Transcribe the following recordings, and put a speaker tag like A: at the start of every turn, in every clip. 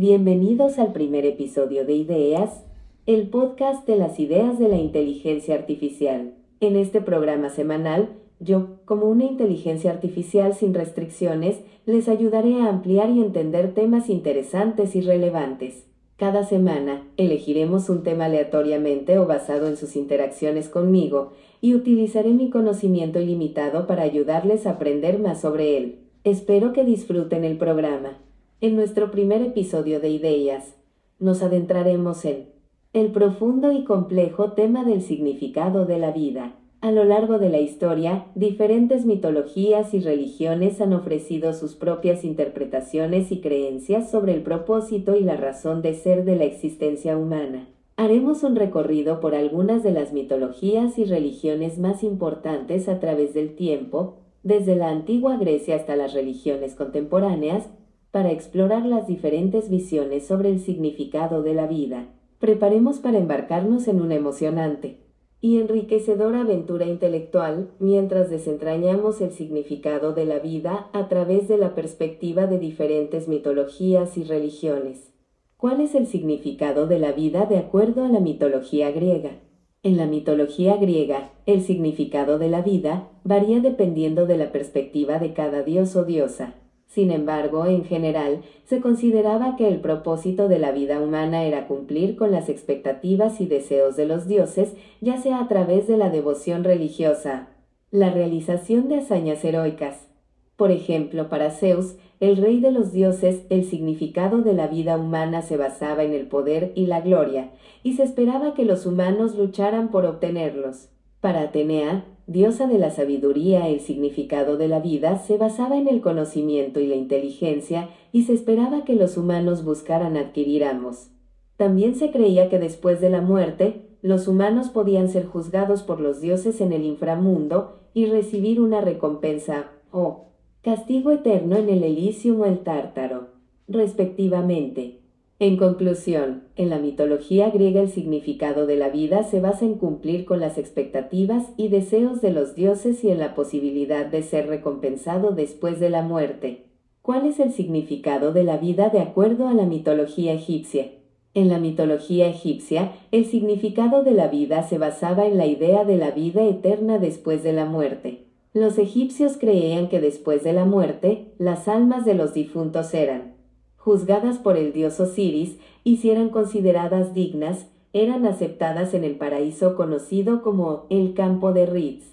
A: Bienvenidos al primer episodio de Ideas, el podcast de las ideas de la inteligencia artificial. En este programa semanal, yo, como una inteligencia artificial sin restricciones, les ayudaré a ampliar y entender temas interesantes y relevantes. Cada semana elegiremos un tema aleatoriamente o basado en sus interacciones conmigo y utilizaré mi conocimiento ilimitado para ayudarles a aprender más sobre él. Espero que disfruten el programa. En nuestro primer episodio de Ideas, nos adentraremos en el profundo y complejo tema del significado de la vida. A lo largo de la historia, diferentes mitologías y religiones han ofrecido sus propias interpretaciones y creencias sobre el propósito y la razón de ser de la existencia humana. Haremos un recorrido por algunas de las mitologías y religiones más importantes a través del tiempo, desde la antigua Grecia hasta las religiones contemporáneas, para explorar las diferentes visiones sobre el significado de la vida. Preparemos para embarcarnos en una emocionante, y enriquecedora aventura intelectual mientras desentrañamos el significado de la vida a través de la perspectiva de diferentes mitologías y religiones. ¿Cuál es el significado de la vida de acuerdo a la mitología griega? En la mitología griega, el significado de la vida varía dependiendo de la perspectiva de cada dios o diosa. Sin embargo, en general, se consideraba que el propósito de la vida humana era cumplir con las expectativas y deseos de los dioses, ya sea a través de la devoción religiosa, la realización de hazañas heroicas. Por ejemplo, para Zeus, el rey de los dioses, el significado de la vida humana se basaba en el poder y la gloria, y se esperaba que los humanos lucharan por obtenerlos. Para Atenea, diosa de la sabiduría, el significado de la vida se basaba en el conocimiento y la inteligencia y se esperaba que los humanos buscaran adquirir ambos. También se creía que después de la muerte, los humanos podían ser juzgados por los dioses en el inframundo y recibir una recompensa o castigo eterno en el Elysium o el Tártaro, respectivamente. En conclusión, en la mitología griega el significado de la vida se basa en cumplir con las expectativas y deseos de los dioses y en la posibilidad de ser recompensado después de la muerte. ¿Cuál es el significado de la vida de acuerdo a la mitología egipcia? En la mitología egipcia, el significado de la vida se basaba en la idea de la vida eterna después de la muerte. Los egipcios creían que después de la muerte, las almas de los difuntos eran juzgadas por el dios Osiris y si eran consideradas dignas, eran aceptadas en el paraíso conocido como el campo de Ritz.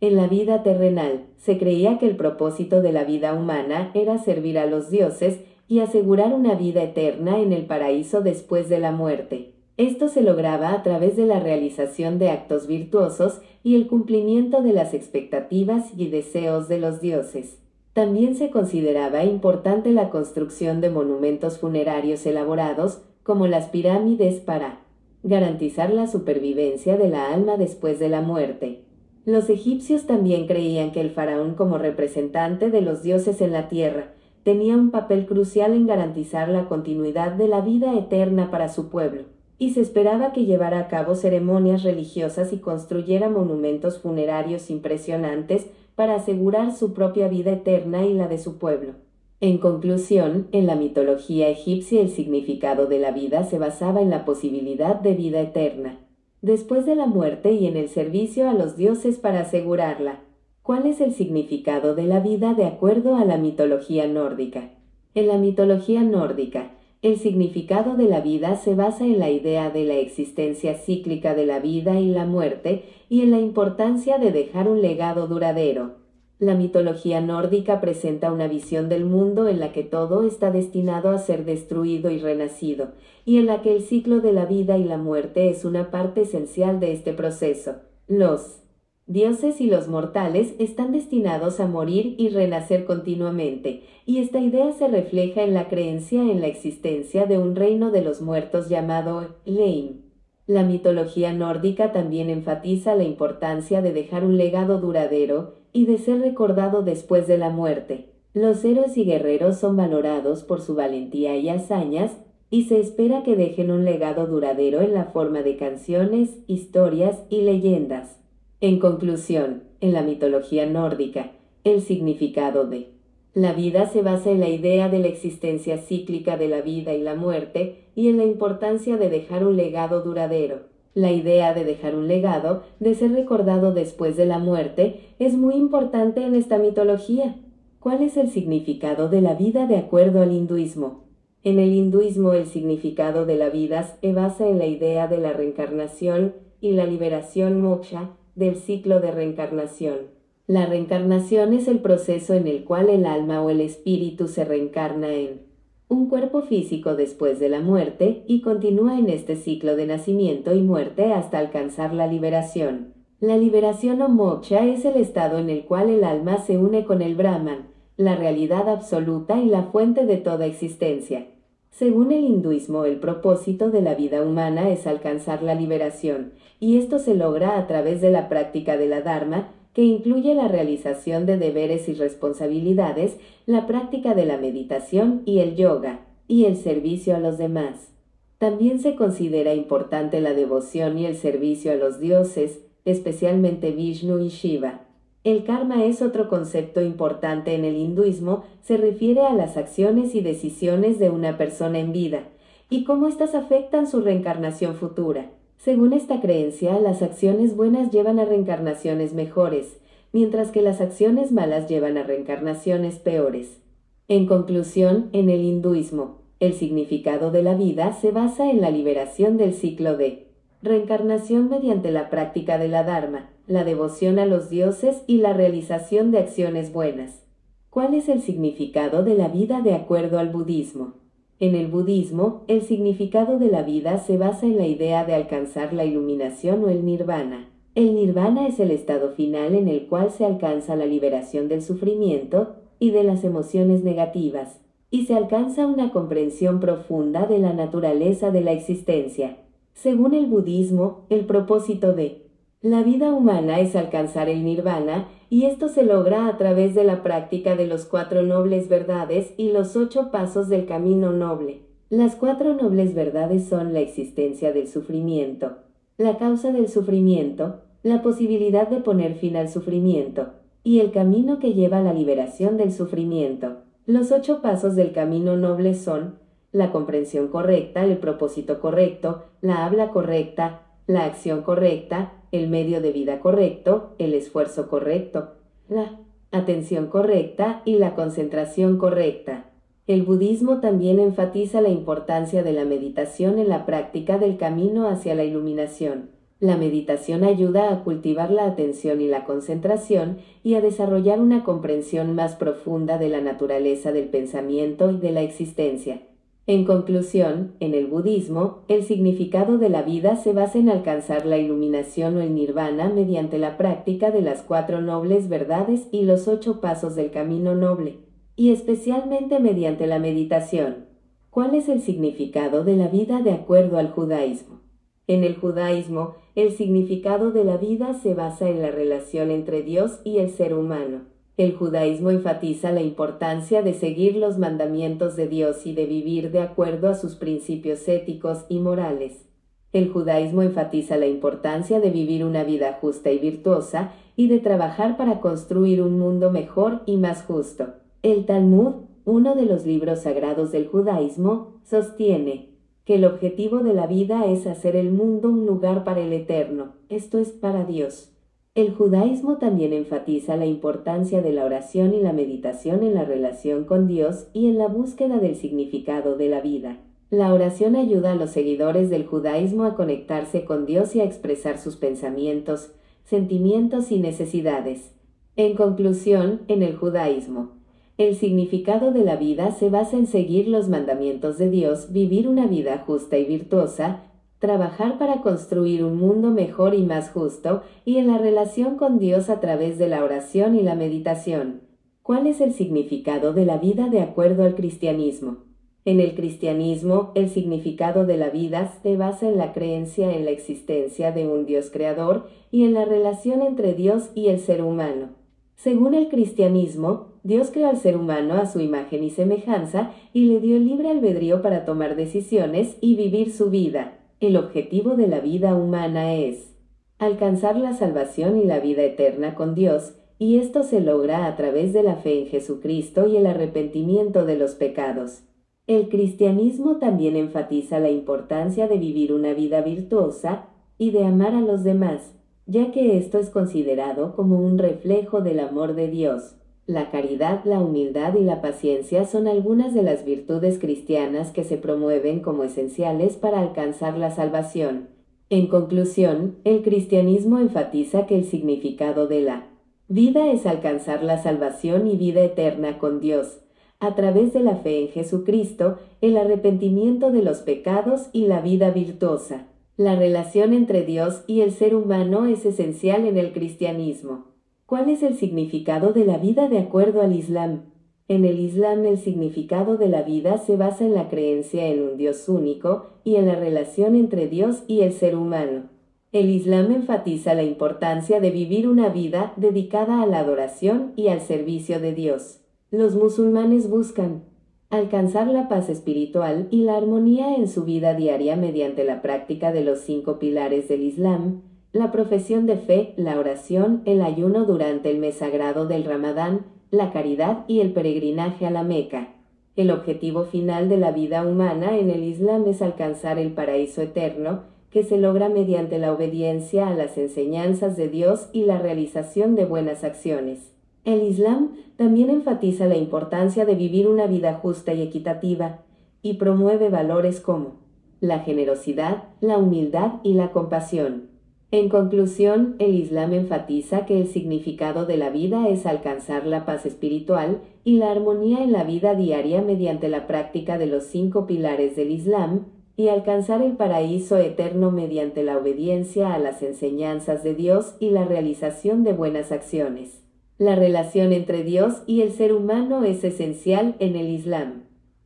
A: En la vida terrenal se creía que el propósito de la vida humana era servir a los dioses y asegurar una vida eterna en el paraíso después de la muerte. Esto se lograba a través de la realización de actos virtuosos y el cumplimiento de las expectativas y deseos de los dioses. También se consideraba importante la construcción de monumentos funerarios elaborados, como las pirámides, para garantizar la supervivencia de la alma después de la muerte. Los egipcios también creían que el faraón como representante de los dioses en la tierra tenía un papel crucial en garantizar la continuidad de la vida eterna para su pueblo, y se esperaba que llevara a cabo ceremonias religiosas y construyera monumentos funerarios impresionantes para asegurar su propia vida eterna y la de su pueblo. En conclusión, en la mitología egipcia el significado de la vida se basaba en la posibilidad de vida eterna, después de la muerte y en el servicio a los dioses para asegurarla. ¿Cuál es el significado de la vida de acuerdo a la mitología nórdica? En la mitología nórdica, el significado de la vida se basa en la idea de la existencia cíclica de la vida y la muerte y en la importancia de dejar un legado duradero. La mitología nórdica presenta una visión del mundo en la que todo está destinado a ser destruido y renacido, y en la que el ciclo de la vida y la muerte es una parte esencial de este proceso. Los dioses y los mortales están destinados a morir y renacer continuamente, y esta idea se refleja en la creencia en la existencia de un reino de los muertos llamado Leim. La mitología nórdica también enfatiza la importancia de dejar un legado duradero y de ser recordado después de la muerte. Los héroes y guerreros son valorados por su valentía y hazañas, y se espera que dejen un legado duradero en la forma de canciones, historias y leyendas. En conclusión, en la mitología nórdica, el significado de La vida se basa en la idea de la existencia cíclica de la vida y la muerte y en la importancia de dejar un legado duradero. La idea de dejar un legado, de ser recordado después de la muerte, es muy importante en esta mitología. ¿Cuál es el significado de la vida de acuerdo al hinduismo? En el hinduismo el significado de la vida se basa en la idea de la reencarnación y la liberación moksha del ciclo de reencarnación. La reencarnación es el proceso en el cual el alma o el espíritu se reencarna en un cuerpo físico después de la muerte y continúa en este ciclo de nacimiento y muerte hasta alcanzar la liberación. La liberación o moksha es el estado en el cual el alma se une con el Brahman, la realidad absoluta y la fuente de toda existencia. Según el hinduismo, el propósito de la vida humana es alcanzar la liberación, y esto se logra a través de la práctica de la Dharma, que incluye la realización de deberes y responsabilidades, la práctica de la meditación y el yoga, y el servicio a los demás. También se considera importante la devoción y el servicio a los dioses, especialmente Vishnu y Shiva. El karma es otro concepto importante en el hinduismo, se refiere a las acciones y decisiones de una persona en vida, y cómo éstas afectan su reencarnación futura. Según esta creencia, las acciones buenas llevan a reencarnaciones mejores, mientras que las acciones malas llevan a reencarnaciones peores. En conclusión, en el hinduismo, el significado de la vida se basa en la liberación del ciclo de reencarnación mediante la práctica de la Dharma, la devoción a los dioses y la realización de acciones buenas. ¿Cuál es el significado de la vida de acuerdo al budismo? En el budismo, el significado de la vida se basa en la idea de alcanzar la iluminación o el nirvana. El nirvana es el estado final en el cual se alcanza la liberación del sufrimiento y de las emociones negativas, y se alcanza una comprensión profunda de la naturaleza de la existencia. Según el budismo, el propósito de la vida humana es alcanzar el nirvana y esto se logra a través de la práctica de los cuatro nobles verdades y los ocho pasos del camino noble. Las cuatro nobles verdades son la existencia del sufrimiento, la causa del sufrimiento, la posibilidad de poner fin al sufrimiento, y el camino que lleva a la liberación del sufrimiento. Los ocho pasos del camino noble son la comprensión correcta, el propósito correcto, la habla correcta, la acción correcta, el medio de vida correcto, el esfuerzo correcto, la atención correcta y la concentración correcta. El budismo también enfatiza la importancia de la meditación en la práctica del camino hacia la iluminación. La meditación ayuda a cultivar la atención y la concentración y a desarrollar una comprensión más profunda de la naturaleza del pensamiento y de la existencia. En conclusión, en el budismo, el significado de la vida se basa en alcanzar la iluminación o el nirvana mediante la práctica de las cuatro nobles verdades y los ocho pasos del camino noble, y especialmente mediante la meditación. ¿Cuál es el significado de la vida de acuerdo al judaísmo? En el judaísmo, el significado de la vida se basa en la relación entre Dios y el ser humano. El judaísmo enfatiza la importancia de seguir los mandamientos de Dios y de vivir de acuerdo a sus principios éticos y morales. El judaísmo enfatiza la importancia de vivir una vida justa y virtuosa y de trabajar para construir un mundo mejor y más justo. El Talmud, uno de los libros sagrados del judaísmo, sostiene que el objetivo de la vida es hacer el mundo un lugar para el Eterno, esto es para Dios. El judaísmo también enfatiza la importancia de la oración y la meditación en la relación con Dios y en la búsqueda del significado de la vida. La oración ayuda a los seguidores del judaísmo a conectarse con Dios y a expresar sus pensamientos, sentimientos y necesidades. En conclusión, en el judaísmo, el significado de la vida se basa en seguir los mandamientos de Dios, vivir una vida justa y virtuosa, trabajar para construir un mundo mejor y más justo, y en la relación con Dios a través de la oración y la meditación. ¿Cuál es el significado de la vida de acuerdo al cristianismo? En el cristianismo, el significado de la vida se basa en la creencia en la existencia de un Dios creador y en la relación entre Dios y el ser humano. Según el cristianismo, Dios creó al ser humano a su imagen y semejanza y le dio libre albedrío para tomar decisiones y vivir su vida. El objetivo de la vida humana es alcanzar la salvación y la vida eterna con Dios, y esto se logra a través de la fe en Jesucristo y el arrepentimiento de los pecados. El cristianismo también enfatiza la importancia de vivir una vida virtuosa y de amar a los demás, ya que esto es considerado como un reflejo del amor de Dios. La caridad, la humildad y la paciencia son algunas de las virtudes cristianas que se promueven como esenciales para alcanzar la salvación. En conclusión, el cristianismo enfatiza que el significado de la vida es alcanzar la salvación y vida eterna con Dios, a través de la fe en Jesucristo, el arrepentimiento de los pecados y la vida virtuosa. La relación entre Dios y el ser humano es esencial en el cristianismo. ¿Cuál es el significado de la vida de acuerdo al Islam? En el Islam el significado de la vida se basa en la creencia en un Dios único y en la relación entre Dios y el ser humano. El Islam enfatiza la importancia de vivir una vida dedicada a la adoración y al servicio de Dios. Los musulmanes buscan alcanzar la paz espiritual y la armonía en su vida diaria mediante la práctica de los cinco pilares del Islam, la profesión de fe, la oración, el ayuno durante el mes sagrado del Ramadán, la caridad y el peregrinaje a la Meca. El objetivo final de la vida humana en el Islam es alcanzar el paraíso eterno, que se logra mediante la obediencia a las enseñanzas de Dios y la realización de buenas acciones. El Islam también enfatiza la importancia de vivir una vida justa y equitativa y promueve valores como la generosidad, la humildad y la compasión. En conclusión, el Islam enfatiza que el significado de la vida es alcanzar la paz espiritual y la armonía en la vida diaria mediante la práctica de los cinco pilares del Islam, y alcanzar el paraíso eterno mediante la obediencia a las enseñanzas de Dios y la realización de buenas acciones. La relación entre Dios y el ser humano es esencial en el Islam.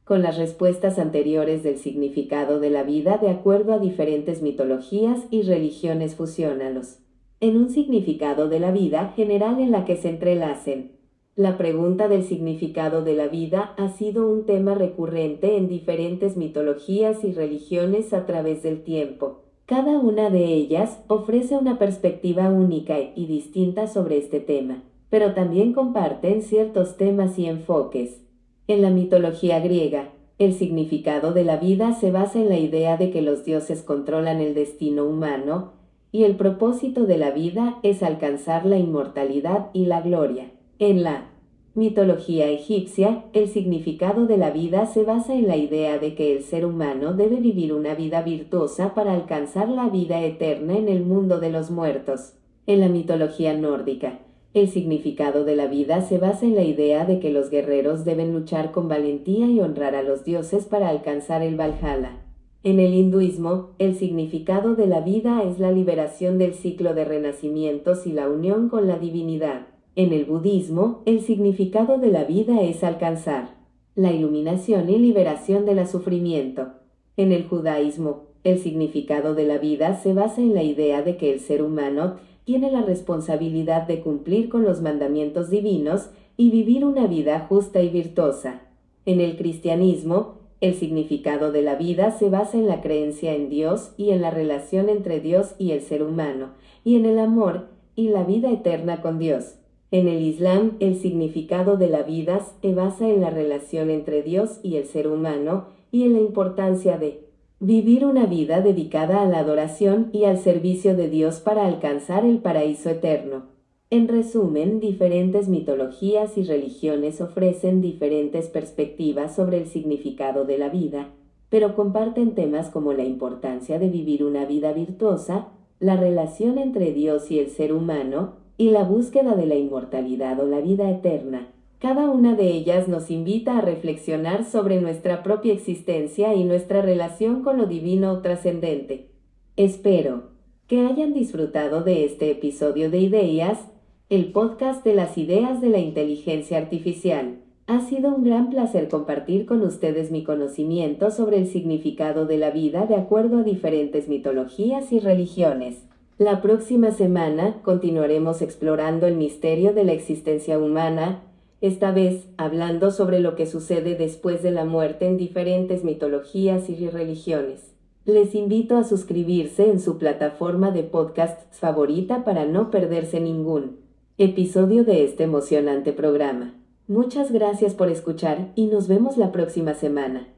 A: Con las respuestas anteriores del significado de la vida de acuerdo a diferentes mitologías y religiones fusiónalos. En un significado de la vida general en la que se entrelacen. La pregunta del significado de la vida ha sido un tema recurrente en diferentes mitologías y religiones a través del tiempo. Cada una de ellas ofrece una perspectiva única y distinta sobre este tema pero también comparten ciertos temas y enfoques. En la mitología griega, el significado de la vida se basa en la idea de que los dioses controlan el destino humano y el propósito de la vida es alcanzar la inmortalidad y la gloria. En la mitología egipcia, el significado de la vida se basa en la idea de que el ser humano debe vivir una vida virtuosa para alcanzar la vida eterna en el mundo de los muertos. En la mitología nórdica, el significado de la vida se basa en la idea de que los guerreros deben luchar con valentía y honrar a los dioses para alcanzar el Valhalla. En el hinduismo, el significado de la vida es la liberación del ciclo de renacimientos y la unión con la divinidad. En el budismo, el significado de la vida es alcanzar la iluminación y liberación del sufrimiento. En el judaísmo, el significado de la vida se basa en la idea de que el ser humano tiene la responsabilidad de cumplir con los mandamientos divinos y vivir una vida justa y virtuosa. En el cristianismo, el significado de la vida se basa en la creencia en Dios y en la relación entre Dios y el ser humano, y en el amor y la vida eterna con Dios. En el Islam, el significado de la vida se basa en la relación entre Dios y el ser humano y en la importancia de Vivir una vida dedicada a la adoración y al servicio de Dios para alcanzar el paraíso eterno. En resumen, diferentes mitologías y religiones ofrecen diferentes perspectivas sobre el significado de la vida, pero comparten temas como la importancia de vivir una vida virtuosa, la relación entre Dios y el ser humano, y la búsqueda de la inmortalidad o la vida eterna. Cada una de ellas nos invita a reflexionar sobre nuestra propia existencia y nuestra relación con lo divino o trascendente. Espero que hayan disfrutado de este episodio de Ideas, el podcast de las ideas de la inteligencia artificial. Ha sido un gran placer compartir con ustedes mi conocimiento sobre el significado de la vida de acuerdo a diferentes mitologías y religiones. La próxima semana continuaremos explorando el misterio de la existencia humana, esta vez hablando sobre lo que sucede después de la muerte en diferentes mitologías y religiones. Les invito a suscribirse en su plataforma de podcasts favorita para no perderse ningún episodio de este emocionante programa. Muchas gracias por escuchar y nos vemos la próxima semana.